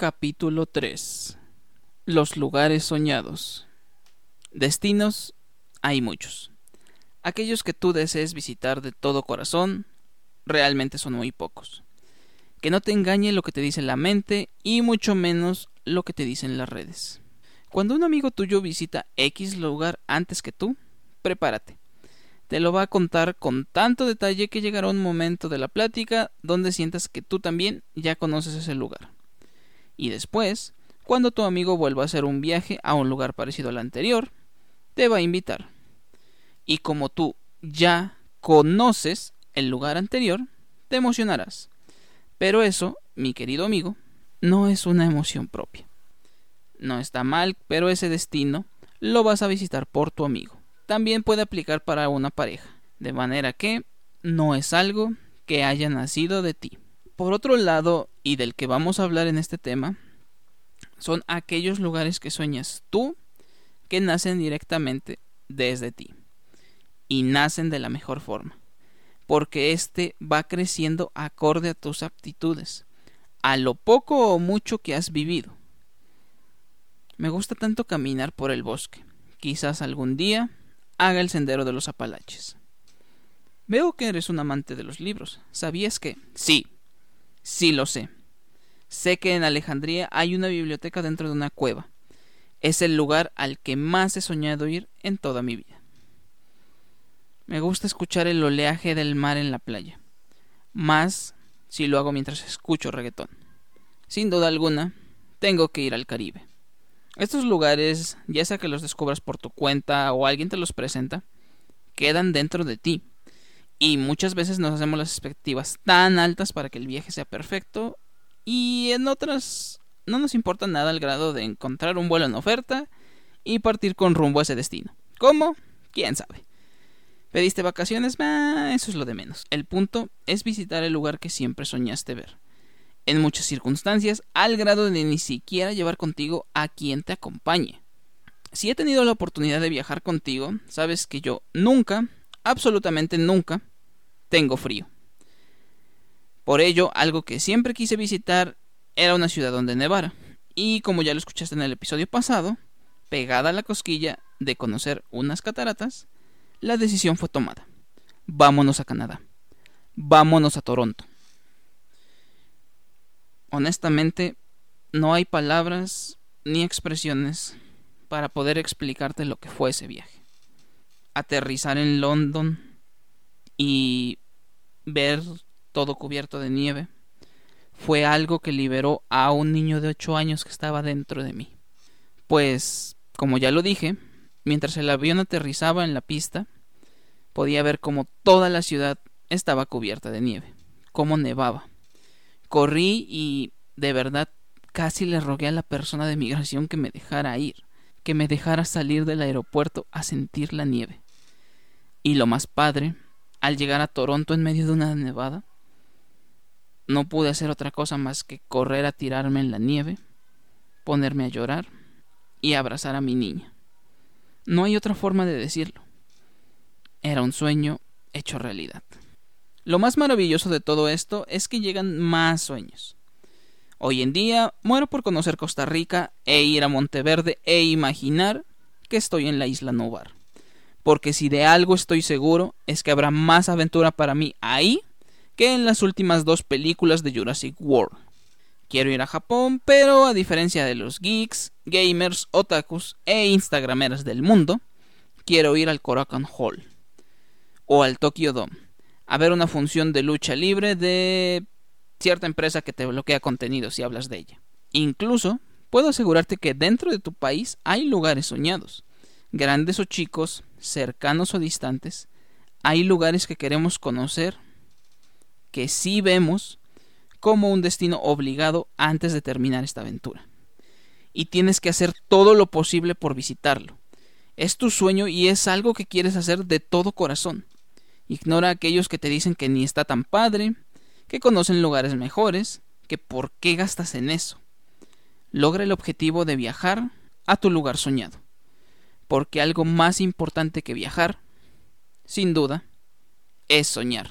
Capítulo 3 Los lugares soñados Destinos hay muchos. Aquellos que tú desees visitar de todo corazón realmente son muy pocos. Que no te engañe lo que te dice la mente y mucho menos lo que te dicen las redes. Cuando un amigo tuyo visita X lugar antes que tú, prepárate. Te lo va a contar con tanto detalle que llegará un momento de la plática donde sientas que tú también ya conoces ese lugar. Y después, cuando tu amigo vuelva a hacer un viaje a un lugar parecido al anterior, te va a invitar. Y como tú ya conoces el lugar anterior, te emocionarás. Pero eso, mi querido amigo, no es una emoción propia. No está mal, pero ese destino lo vas a visitar por tu amigo. También puede aplicar para una pareja, de manera que no es algo que haya nacido de ti. Por otro lado, y del que vamos a hablar en este tema, son aquellos lugares que sueñas tú que nacen directamente desde ti y nacen de la mejor forma, porque éste va creciendo acorde a tus aptitudes, a lo poco o mucho que has vivido. Me gusta tanto caminar por el bosque, quizás algún día haga el sendero de los Apalaches. Veo que eres un amante de los libros. ¿Sabías que? Sí, Sí lo sé. Sé que en Alejandría hay una biblioteca dentro de una cueva. Es el lugar al que más he soñado ir en toda mi vida. Me gusta escuchar el oleaje del mar en la playa. Más si lo hago mientras escucho reggaetón. Sin duda alguna, tengo que ir al Caribe. Estos lugares, ya sea que los descubras por tu cuenta o alguien te los presenta, quedan dentro de ti y muchas veces nos hacemos las expectativas tan altas para que el viaje sea perfecto y en otras no nos importa nada el grado de encontrar un vuelo en oferta y partir con rumbo a ese destino. ¿Cómo? ¿Quién sabe? ¿Pediste vacaciones? eso es lo de menos. El punto es visitar el lugar que siempre soñaste ver. En muchas circunstancias, al grado de ni siquiera llevar contigo a quien te acompañe. Si he tenido la oportunidad de viajar contigo, sabes que yo nunca, absolutamente nunca, tengo frío. Por ello, algo que siempre quise visitar era una ciudad donde nevara. Y como ya lo escuchaste en el episodio pasado, pegada a la cosquilla de conocer unas cataratas, la decisión fue tomada. Vámonos a Canadá. Vámonos a Toronto. Honestamente, no hay palabras ni expresiones para poder explicarte lo que fue ese viaje. Aterrizar en London y ver todo cubierto de nieve fue algo que liberó a un niño de 8 años que estaba dentro de mí. Pues, como ya lo dije, mientras el avión aterrizaba en la pista, podía ver cómo toda la ciudad estaba cubierta de nieve, cómo nevaba. Corrí y, de verdad, casi le rogué a la persona de migración que me dejara ir, que me dejara salir del aeropuerto a sentir la nieve. Y lo más padre al llegar a Toronto en medio de una nevada, no pude hacer otra cosa más que correr a tirarme en la nieve, ponerme a llorar y abrazar a mi niña. No hay otra forma de decirlo. Era un sueño hecho realidad. Lo más maravilloso de todo esto es que llegan más sueños. Hoy en día muero por conocer Costa Rica e ir a Monteverde e imaginar que estoy en la isla Novar porque si de algo estoy seguro es que habrá más aventura para mí ahí que en las últimas dos películas de Jurassic World. Quiero ir a Japón, pero a diferencia de los geeks, gamers, otakus e instagrameras del mundo, quiero ir al Korakuen Hall o al Tokyo Dome a ver una función de lucha libre de cierta empresa que te bloquea contenido si hablas de ella. Incluso puedo asegurarte que dentro de tu país hay lugares soñados grandes o chicos, cercanos o distantes, hay lugares que queremos conocer que sí vemos como un destino obligado antes de terminar esta aventura. Y tienes que hacer todo lo posible por visitarlo. Es tu sueño y es algo que quieres hacer de todo corazón. Ignora a aquellos que te dicen que ni está tan padre, que conocen lugares mejores, que por qué gastas en eso. Logra el objetivo de viajar a tu lugar soñado porque algo más importante que viajar, sin duda, es soñar.